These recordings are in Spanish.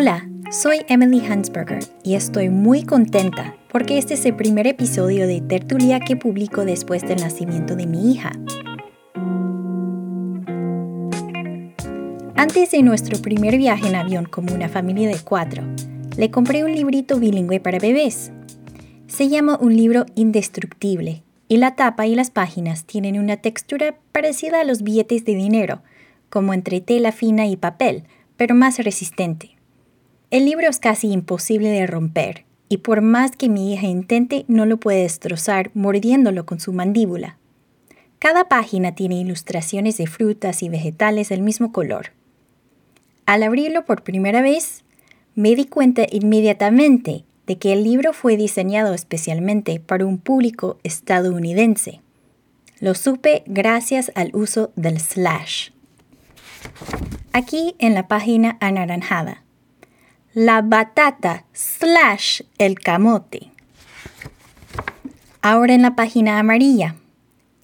Hola, soy Emily Hansberger y estoy muy contenta porque este es el primer episodio de Tertulia que publico después del nacimiento de mi hija. Antes de nuestro primer viaje en avión como una familia de cuatro, le compré un librito bilingüe para bebés. Se llama Un libro indestructible y la tapa y las páginas tienen una textura parecida a los billetes de dinero, como entre tela fina y papel, pero más resistente. El libro es casi imposible de romper, y por más que mi hija intente, no lo puede destrozar mordiéndolo con su mandíbula. Cada página tiene ilustraciones de frutas y vegetales del mismo color. Al abrirlo por primera vez, me di cuenta inmediatamente de que el libro fue diseñado especialmente para un público estadounidense. Lo supe gracias al uso del slash. Aquí en la página anaranjada. La batata slash el camote. Ahora en la página amarilla.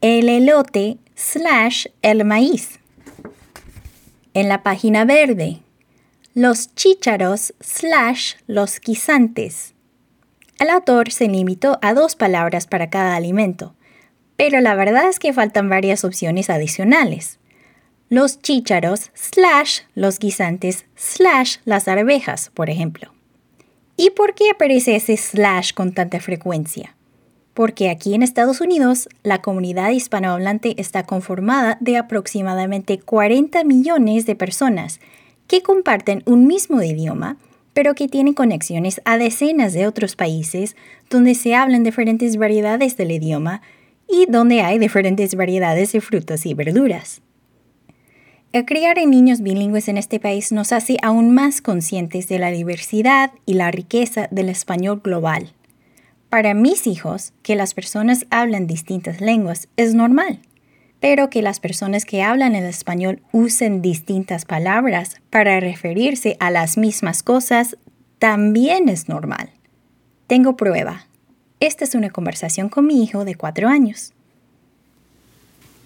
El elote slash el maíz en la página verde. Los chícharos slash los guisantes. El autor se limitó a dos palabras para cada alimento, pero la verdad es que faltan varias opciones adicionales. Los chícharos slash los guisantes slash las arvejas, por ejemplo. ¿Y por qué aparece ese slash con tanta frecuencia? porque aquí en Estados Unidos la comunidad hispanohablante está conformada de aproximadamente 40 millones de personas que comparten un mismo idioma, pero que tienen conexiones a decenas de otros países donde se hablan diferentes variedades del idioma y donde hay diferentes variedades de frutas y verduras. El criar en niños bilingües en este país nos hace aún más conscientes de la diversidad y la riqueza del español global para mis hijos, que las personas hablan distintas lenguas es normal, pero que las personas que hablan el español usen distintas palabras para referirse a las mismas cosas también es normal. Tengo prueba. Esta es una conversación con mi hijo de cuatro años.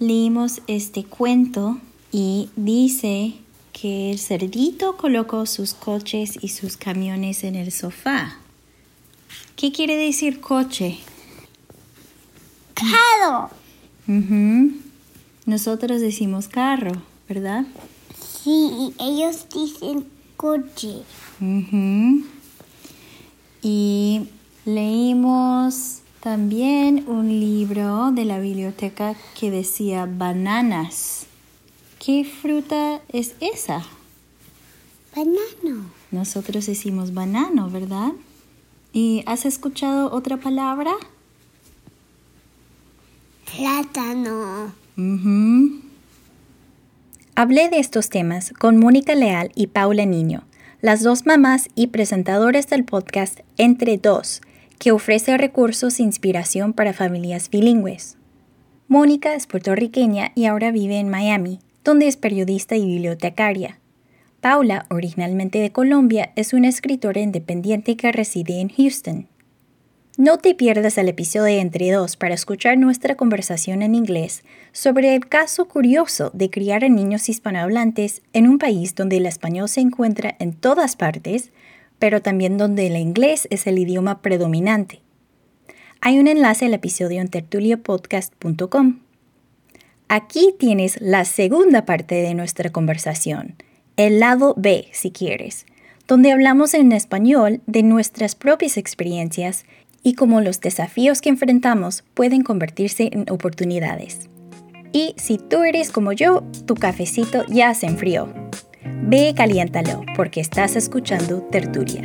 Leímos este cuento y dice que el cerdito colocó sus coches y sus camiones en el sofá. ¿Qué quiere decir coche? Carro. Nosotros decimos carro, ¿verdad? Sí, ellos dicen coche. Y leímos también un libro de la biblioteca que decía bananas. ¿Qué fruta es esa? Banano. Nosotros decimos banano, ¿verdad? ¿Y has escuchado otra palabra? Plátano. Hablé de estos temas con Mónica Leal y Paula Niño, las dos mamás y presentadoras del podcast Entre Dos, que ofrece recursos e inspiración para familias bilingües. Mónica es puertorriqueña y ahora vive en Miami, donde es periodista y bibliotecaria. Paula, originalmente de Colombia, es una escritora independiente que reside en Houston. No te pierdas el episodio Entre Dos para escuchar nuestra conversación en inglés sobre el caso curioso de criar a niños hispanohablantes en un país donde el español se encuentra en todas partes, pero también donde el inglés es el idioma predominante. Hay un enlace al episodio en tertuliopodcast.com. Aquí tienes la segunda parte de nuestra conversación el lado B, si quieres, donde hablamos en español de nuestras propias experiencias y cómo los desafíos que enfrentamos pueden convertirse en oportunidades. Y si tú eres como yo, tu cafecito ya se enfrió. Ve y caliéntalo porque estás escuchando Tertulia.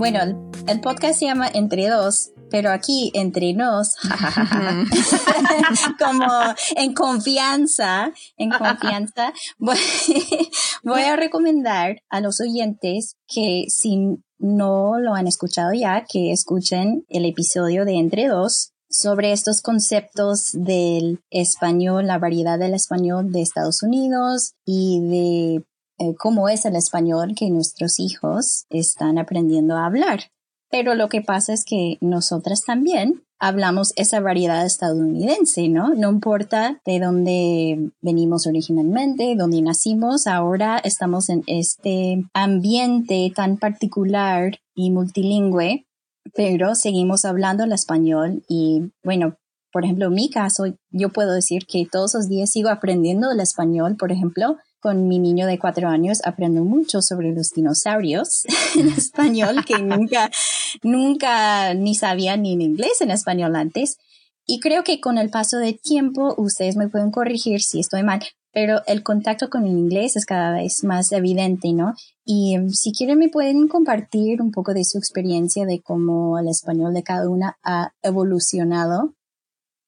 Bueno, el, podcast se llama Entre Dos, pero aquí entre nos, como en confianza, en confianza, voy, a recomendar a los oyentes que si no lo han escuchado ya, que escuchen el episodio de Entre Dos sobre estos conceptos del español, la variedad del español de Estados Unidos y de eh, cómo es el español que nuestros hijos están aprendiendo a hablar. Pero lo que pasa es que nosotras también hablamos esa variedad estadounidense, ¿no? No importa de dónde venimos originalmente, dónde nacimos, ahora estamos en este ambiente tan particular y multilingüe, pero seguimos hablando el español y bueno, por ejemplo, en mi caso, yo puedo decir que todos los días sigo aprendiendo el español, por ejemplo, con mi niño de cuatro años aprendo mucho sobre los dinosaurios en español, que nunca, nunca ni sabía ni en inglés en español antes. Y creo que con el paso del tiempo, ustedes me pueden corregir si estoy mal, pero el contacto con el inglés es cada vez más evidente, ¿no? Y em, si quieren me pueden compartir un poco de su experiencia de cómo el español de cada una ha evolucionado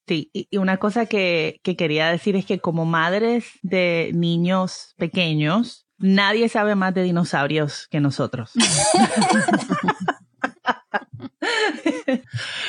Sí, y una cosa que, quería decir es que como madres de niños pequeños, nadie sabe más de dinosaurios que nosotros.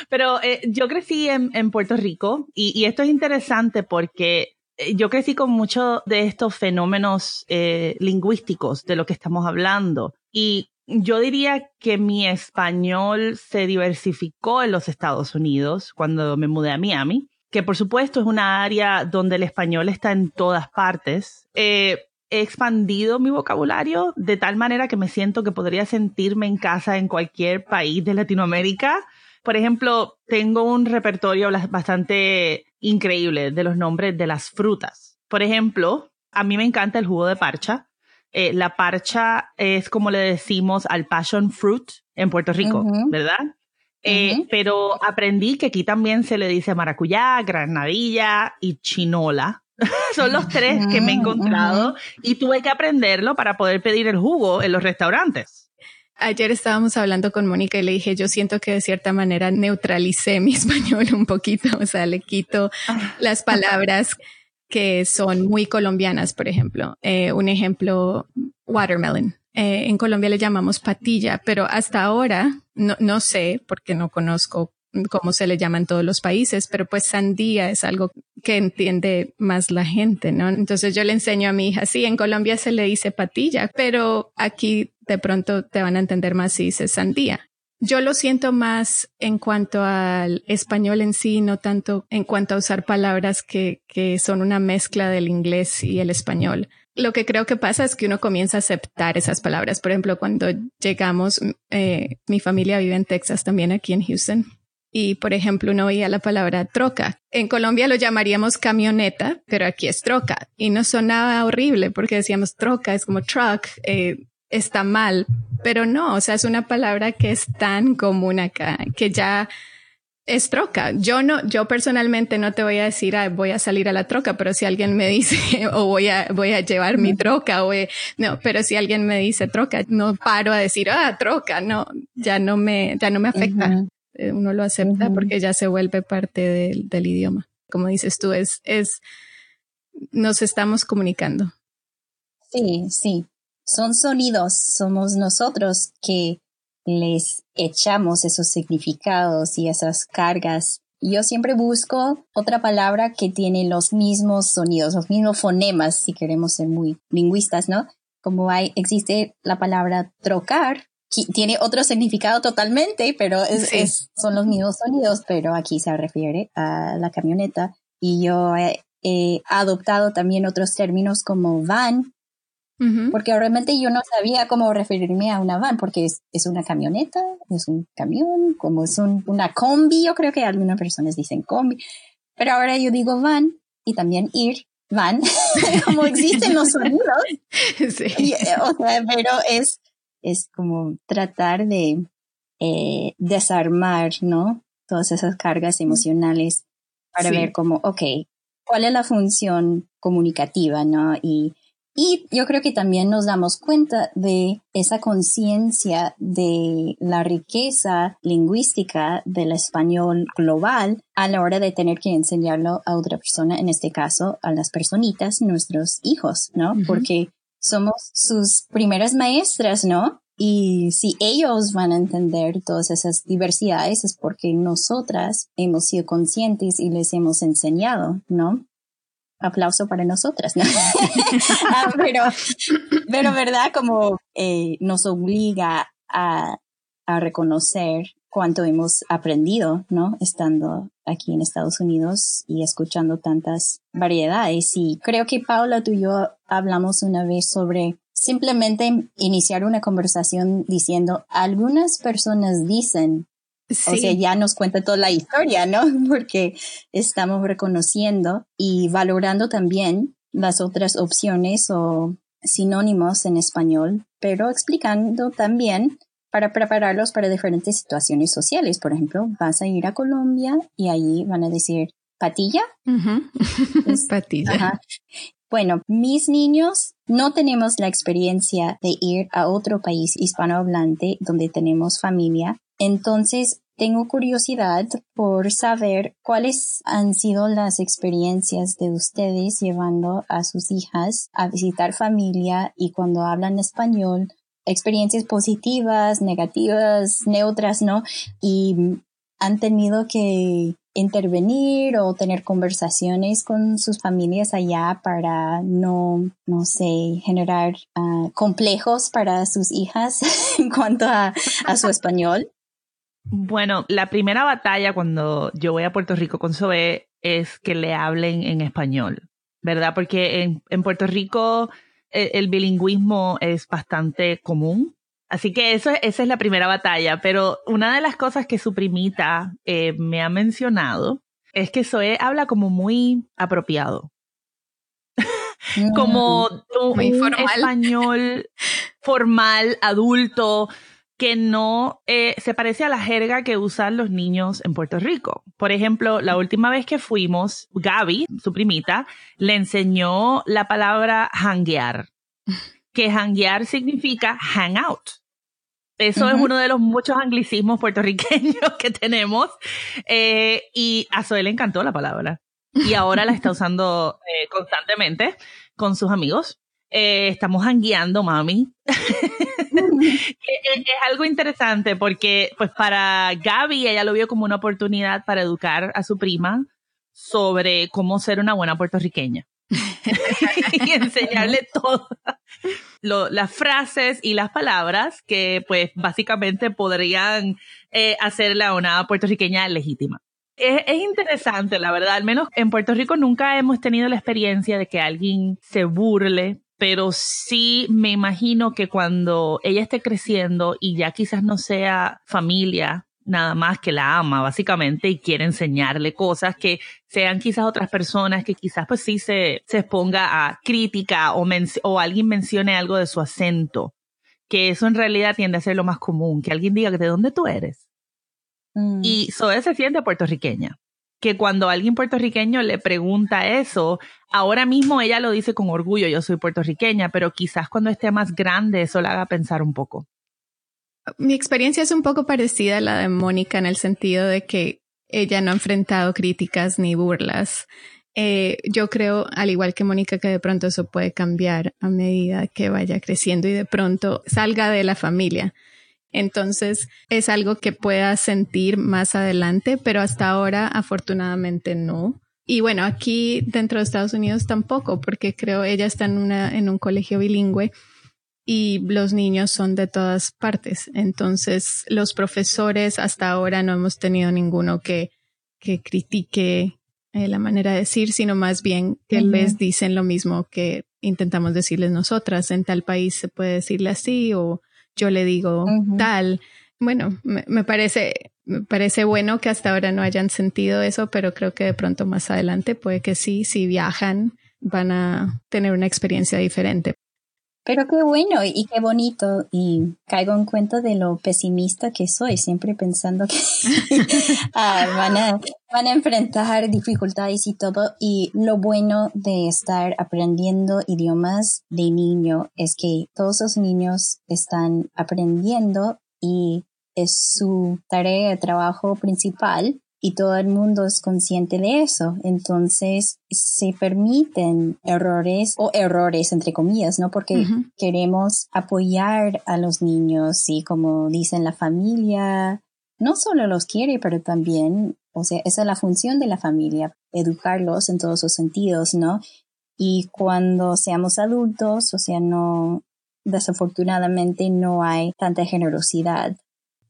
Pero eh, yo crecí en, Puerto Rico y, esto es interesante porque eh, yo crecí con muchos de estos fenómenos eh, lingüísticos de lo que estamos hablando. Y yo diría que mi español se diversificó en los Estados Unidos cuando me mudé a Miami, que por supuesto es una área donde el español está en todas partes. Eh, he expandido mi vocabulario de tal manera que me siento que podría sentirme en casa en cualquier país de Latinoamérica. Por ejemplo, tengo un repertorio bastante increíble de los nombres de las frutas. Por ejemplo, a mí me encanta el jugo de parcha. Eh, la parcha es como le decimos al passion fruit en Puerto Rico, ¿verdad? Eh, pero aprendí que aquí también se le dice maracuyá, granadilla y chinola. Son los tres que me he encontrado y tuve que aprenderlo para poder pedir el jugo en los restaurantes. Ayer estábamos hablando con Mónica y le dije, yo siento que de cierta manera neutralicé mi español un poquito, o sea, le quito las palabras que son muy colombianas, por ejemplo. Eh, un ejemplo, watermelon. Eh, en Colombia le llamamos patilla, pero hasta ahora no, no sé, porque no conozco cómo se le llama en todos los países, pero pues sandía es algo que entiende más la gente, ¿no? Entonces yo le enseño a mi hija, sí, en Colombia se le dice patilla, pero aquí de pronto te van a entender más si dices sandía. Yo lo siento más en cuanto al español en sí, no tanto en cuanto a usar palabras que, que son una mezcla del inglés y el español. Lo que creo que pasa es que uno comienza a aceptar esas palabras. Por ejemplo, cuando llegamos, eh, mi familia vive en Texas también, aquí en Houston. Y, por ejemplo, uno oía la palabra troca. En Colombia lo llamaríamos camioneta, pero aquí es troca. Y no sonaba horrible porque decíamos troca, es como truck. Eh, está mal, pero no, o sea, es una palabra que es tan común acá, que ya es troca. Yo no, yo personalmente no te voy a decir, voy a salir a la troca, pero si alguien me dice, o voy a, voy a llevar mi troca, o no, pero si alguien me dice troca, no paro a decir, ah, troca, no, ya no me, ya no me afecta. Eh, uno lo acepta porque ya se vuelve parte del, del idioma. Como dices tú, es, es, nos estamos comunicando. Sí, sí son sonidos, somos nosotros que les echamos esos significados y esas cargas. Yo siempre busco otra palabra que tiene los mismos sonidos, los mismos fonemas, si queremos ser muy lingüistas, ¿no? Como hay, existe la palabra trocar, que tiene otro significado totalmente, pero es, son los mismos sonidos, pero aquí se refiere a la camioneta. Y yo he adoptado también otros términos como van, porque realmente yo no sabía cómo referirme a una van, porque es, una camioneta, es un camión, como es una combi, yo creo que algunas personas dicen combi, pero ahora yo digo van y también ir, van, como existen los sonidos. Sí. Eh, o sea, pero es, es como tratar de eh, desarmar, ¿no? Todas esas cargas emocionales para ver cómo, ok, ¿cuál es la función comunicativa, ¿no? Y y yo creo que también nos damos cuenta de esa conciencia de la riqueza lingüística del español global a la hora de tener que enseñarlo a otra persona, en este caso a las personitas, nuestros hijos, ¿no? Porque somos sus primeras maestras, ¿no? Y si ellos van a entender todas esas diversidades es porque nosotras hemos sido conscientes y les hemos enseñado, ¿no? Aplauso para nosotras, ¿no? Ah, pero, pero, ¿verdad? Como eh, nos obliga a a reconocer cuánto hemos aprendido, ¿no? Estando aquí en Estados Unidos y escuchando tantas variedades. Y creo que Paula, tú y yo hablamos una vez sobre simplemente iniciar una conversación diciendo, algunas personas dicen, o sea, ya nos cuenta toda la historia, ¿no? Porque estamos reconociendo y valorando también las otras opciones o sinónimos en español, pero explicando también para prepararlos para diferentes situaciones sociales. Por ejemplo, vas a ir a Colombia y ahí van a decir patilla. patilla. Bueno, mis niños no tenemos la experiencia de ir a otro país hispanohablante donde tenemos familia. Entonces, tengo curiosidad por saber cuáles han sido las experiencias de ustedes llevando a sus hijas a visitar familia y cuando hablan español, experiencias positivas, negativas, neutras, ¿no? Y han tenido que intervenir o tener conversaciones con sus familias allá para no, no sé, generar ah, complejos para sus hijas en cuanto a, su español. Bueno, la primera batalla cuando yo voy a Puerto Rico con Zoe es que le hablen en español, ¿verdad? Porque en, en Puerto Rico e, el, bilingüismo es bastante común. Así que eso, esa es la primera batalla. Pero una de las cosas que su primita eh, me ha mencionado es que Zoe habla como muy apropiado. como un, español formal, adulto, que no eh, se parece a la jerga que usan los niños en Puerto Rico. Por ejemplo, la última vez que fuimos, Gaby, su primita, le enseñó la palabra hanguear, que hanguear significa hang out. Eso es uno de los muchos anglicismos puertorriqueños que tenemos. Eh, y a Zoe le encantó la palabra. Y ahora la está usando eh, constantemente con sus amigos. Estamos hangueando, mami. es, algo interesante porque, pues, para Gaby, ella lo vio como una oportunidad para educar a su prima sobre cómo ser una buena puertorriqueña. y enseñarle todas las frases y las palabras que, pues, básicamente podrían eh, hacerla una puertorriqueña legítima. Es, es, interesante, la verdad. Al menos en Puerto Rico nunca hemos tenido la experiencia de que alguien se burle pero sí me imagino que cuando ella esté creciendo y ya quizás no sea familia nada más que la ama básicamente y quiere enseñarle cosas que sean quizás otras personas que quizás pues sí se, se exponga a crítica o, o alguien mencione algo de su acento, que eso en realidad tiende a ser lo más común, que alguien diga de dónde tú eres. Mm. Y Zoe se siente puertorriqueña que cuando alguien puertorriqueño le pregunta eso, ahora mismo ella lo dice con orgullo, yo soy puertorriqueña, pero quizás cuando esté más grande eso la haga pensar un poco. Mi experiencia es un poco parecida a la de Mónica en el sentido de que ella no ha enfrentado críticas ni burlas. Eh, yo creo, al igual que Mónica, que de pronto eso puede cambiar a medida que vaya creciendo y de pronto salga de la familia. Entonces es algo que pueda sentir más adelante, pero hasta ahora afortunadamente no. Y bueno, aquí dentro de Estados Unidos tampoco, porque creo ella está en, una, en un colegio bilingüe y los niños son de todas partes. Entonces los profesores hasta ahora no hemos tenido ninguno que, que critique eh, la manera de decir, sino más bien que les dicen lo mismo que intentamos decirles nosotras. En tal país se puede decirle así o yo le digo tal. Bueno, me, parece, me parece bueno que hasta ahora no hayan sentido eso, pero creo que de pronto más adelante puede que sí, si viajan van a tener una experiencia diferente. Pero qué bueno y qué bonito. Y caigo en cuenta de lo pesimista que soy, siempre pensando que ah, van, a, van a enfrentar dificultades y todo. Y lo bueno de estar aprendiendo idiomas de niño es que todos los niños están aprendiendo y es su tarea de trabajo principal y todo el mundo es consciente de eso. Entonces se permiten errores o errores entre comillas, ¿no? Porque queremos apoyar a los niños y como dicen la familia, no solo los quiere, pero también, o sea, esa es la función de la familia, educarlos en todos sus sentidos, ¿no? Y cuando seamos adultos, o sea, no, desafortunadamente no hay tanta generosidad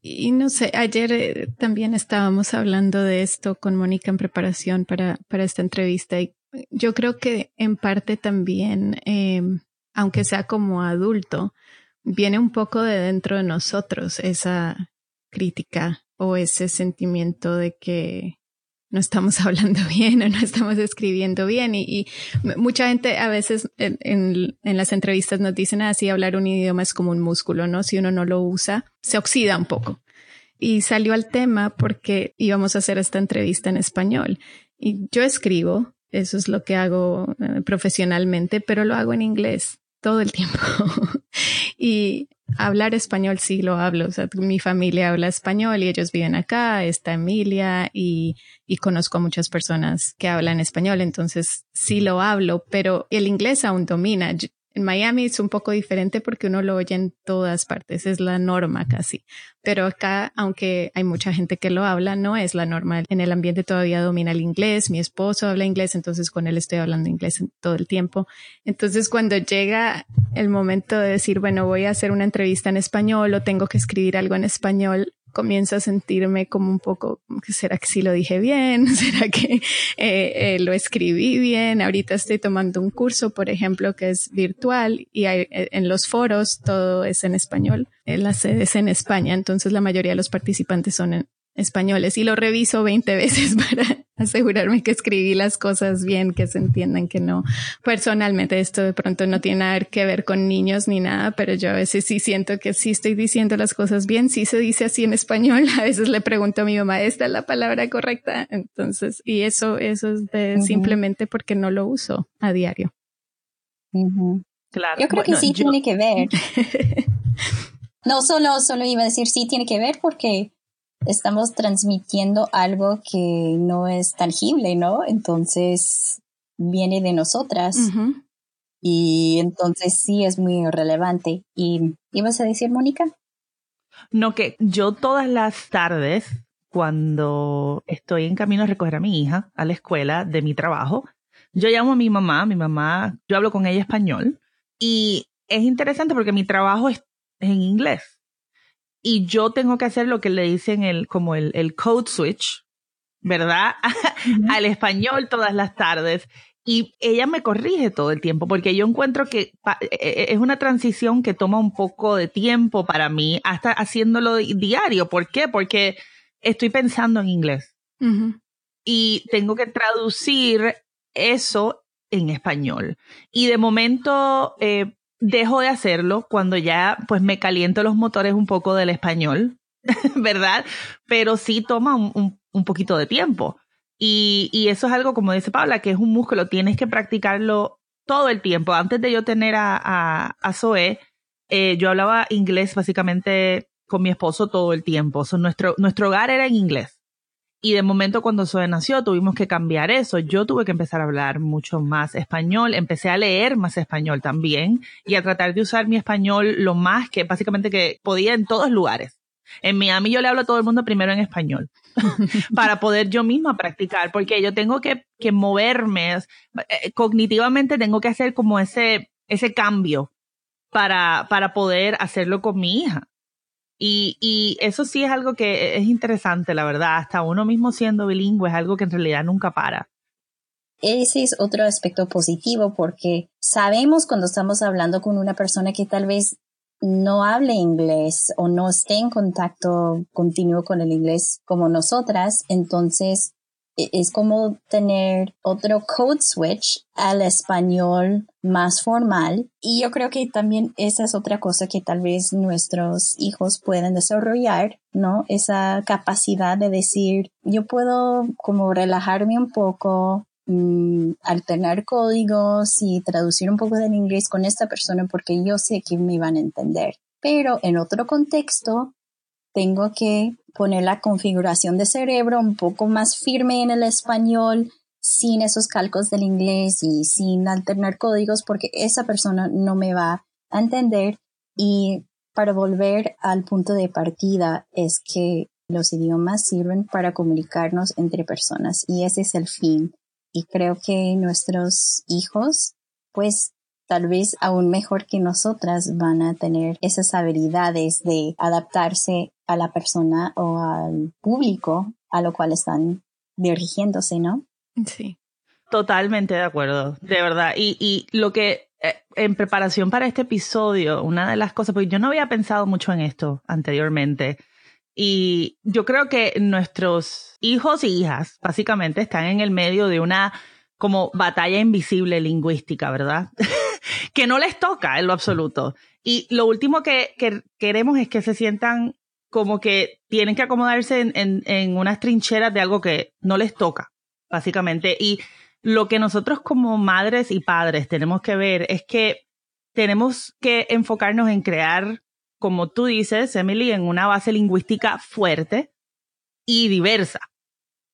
Y no sé, ayer eh, también estábamos hablando de esto con Mónica en preparación para, para esta entrevista y yo creo que en parte también, em, aunque sea como adulto, viene un poco de dentro de nosotros esa crítica o ese sentimiento de que no estamos hablando bien o no estamos escribiendo bien. Y, mucha gente a veces en, las entrevistas nos dicen así, ah, hablar un idioma es como un músculo, ¿no? Si uno no lo usa, se oxida un poco. Y salió al tema porque íbamos a hacer esta entrevista en español. Y yo escribo, eso es lo que hago eh, profesionalmente, pero lo hago en inglés todo el tiempo. y hablar español sí lo hablo. O sea, mi familia habla español y ellos viven acá, está Emilia y, y conozco a muchas personas que hablan español, entonces sí lo hablo, pero el inglés aún domina. En Miami es un poco diferente porque uno lo oye en todas partes, es la norma casi. Pero acá, aunque hay mucha gente que lo habla, no es la norma. En el ambiente todavía domina el inglés, mi esposo habla inglés, entonces con él estoy hablando inglés todo el tiempo. Entonces cuando llega el momento de decir, bueno, voy a hacer una entrevista en español o tengo que escribir algo en español, comienzo a sentirme como un poco, ¿será que sí lo dije bien? ¿Será que eh, eh, lo escribí bien? Ahorita estoy tomando un curso, por ejemplo, que es virtual y hay, eh, en los foros todo es en español. La sede es en España, entonces la mayoría de los participantes son en, españoles y lo reviso 20 veces para asegurarme que escribí las cosas bien, que se entiendan que no. Personalmente esto de pronto no tiene nada que ver con niños ni nada, pero yo a veces sí siento que sí estoy diciendo las cosas bien, sí se dice así en español. A veces le pregunto a mi mamá, ¿esta es la palabra correcta? Entonces, y eso, eso es de simplemente porque no lo uso a diario. Claro. Yo creo que sí tiene que ver. no, solo, solo iba a decir sí tiene que ver porque estamos transmitiendo algo que no es tangible, ¿no? Entonces viene de nosotras. Y entonces sí es muy relevante. ¿Y ibas a decir, Mónica? No, que yo todas las tardes, cuando estoy en camino a recoger a mi hija a la escuela de mi trabajo, yo llamo a mi mamá, mi mamá, yo hablo con ella español. Y es interesante porque mi trabajo es en inglés y yo tengo que hacer lo que le dicen el, como el, el code switch, ¿verdad? Al español todas las tardes. Y ella me corrige todo el tiempo, porque yo encuentro que e, e, es una transición que toma un poco de tiempo para mí, hasta haciéndolo diario. ¿Por qué? Porque estoy pensando en inglés. Y tengo que traducir eso en español. Y de momento, eh, dejo de hacerlo cuando ya pues me caliento los motores un poco del español, ¿verdad? Pero sí toma un, un, poquito de tiempo. Y, y, eso es algo, como dice Paula, que es un músculo, tienes que practicarlo todo el tiempo. Antes de yo tener a, a, Zoe, eh, yo hablaba inglés básicamente con mi esposo todo el tiempo. nuestro, nuestro hogar era en inglés. Y de momento cuando Zoe nació tuvimos que cambiar eso. Yo tuve que empezar a hablar mucho más español, empecé a leer más español también y a tratar de usar mi español lo más que básicamente que podía en todos lugares. En Miami yo le hablo a todo el mundo primero en español para poder yo misma practicar, porque yo tengo que, que moverme, eh, cognitivamente tengo que hacer como ese, ese cambio para, para poder hacerlo con mi hija. Y, y, eso sí es algo que es interesante, la verdad. Hasta uno mismo siendo bilingüe es algo que en realidad nunca para. Ese es otro aspecto positivo porque sabemos cuando estamos hablando con una persona que tal vez no hable inglés o no esté en contacto continuo con el inglés como nosotras, entonces es como tener otro code switch al español más formal. Y yo creo que también esa es otra cosa que tal vez nuestros hijos pueden desarrollar, ¿no? Esa capacidad de decir, yo puedo como relajarme un poco, mm, alternar códigos y traducir un poco del inglés con esta persona porque yo sé que me van a entender. Pero en otro contexto, tengo que poner la configuración de cerebro un poco más firme en el español, sin esos calcos del inglés y sin alternar códigos, porque esa persona no me va a entender. Y para volver al punto de partida es que los idiomas sirven para comunicarnos entre personas y ese es el fin. Y creo que nuestros hijos, pues tal vez aún mejor que nosotras van a tener esas habilidades de adaptarse a la persona o al público a lo cual están dirigiéndose, ¿no? Sí. Totalmente de acuerdo, de verdad. Y, y lo que eh, en preparación para este episodio, una de las cosas, porque yo no había pensado mucho en esto anteriormente, y yo creo que nuestros hijos y hijas básicamente están en el medio de una como batalla invisible lingüística, ¿verdad? que no les toca en lo absoluto. Y lo último que, queremos es que se sientan como que tienen que acomodarse en, en, unas trincheras de algo que no les toca, básicamente. Y lo que nosotros como madres y padres tenemos que ver es que tenemos que enfocarnos en crear, como tú dices, Emily, en una base lingüística fuerte y diversa,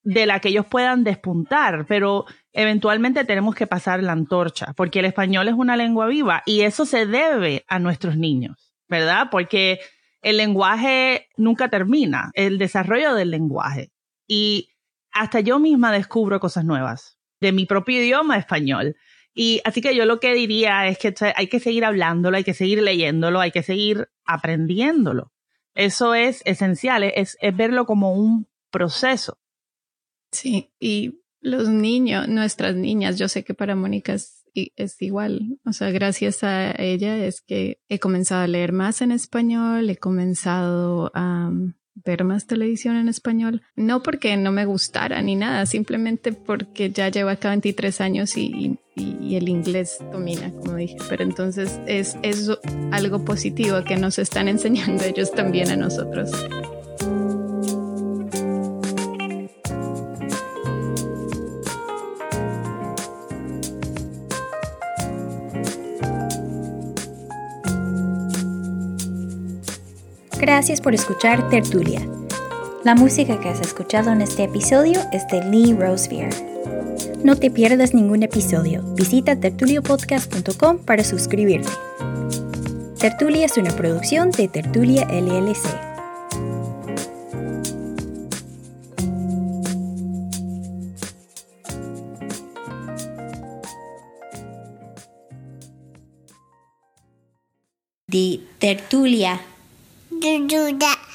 de la que ellos puedan despuntar, pero eventualmente tenemos que pasar la antorcha, porque el español es una lengua viva y eso se debe a nuestros niños, ¿verdad? Porque el lenguaje nunca termina, el desarrollo del lenguaje. Y hasta yo misma descubro cosas nuevas de mi propio idioma español. Y así que yo lo que diría es que hay que seguir hablándolo, hay que seguir leyéndolo, hay que seguir aprendiéndolo. Eso es esencial, es, es verlo como un proceso. Sí, y los niños, nuestras niñas, yo sé que para Mónica es, es, igual. O sea, gracias a ella es que he comenzado a leer más en español, he comenzado a ver más televisión en español. No porque no me gustara ni nada, simplemente porque ya llevo acá 23 años y, el inglés domina, como dije. Pero entonces es, es algo positivo que nos están enseñando ellos también a nosotros. Gracias por escuchar Tertulia. La música que has escuchado en este episodio es de Lee Rosevier. No te pierdas ningún episodio. Visita tertuliopodcast.com para suscribirte. Tertulia es una producción de Tertulia LLC. De Tertulia do that.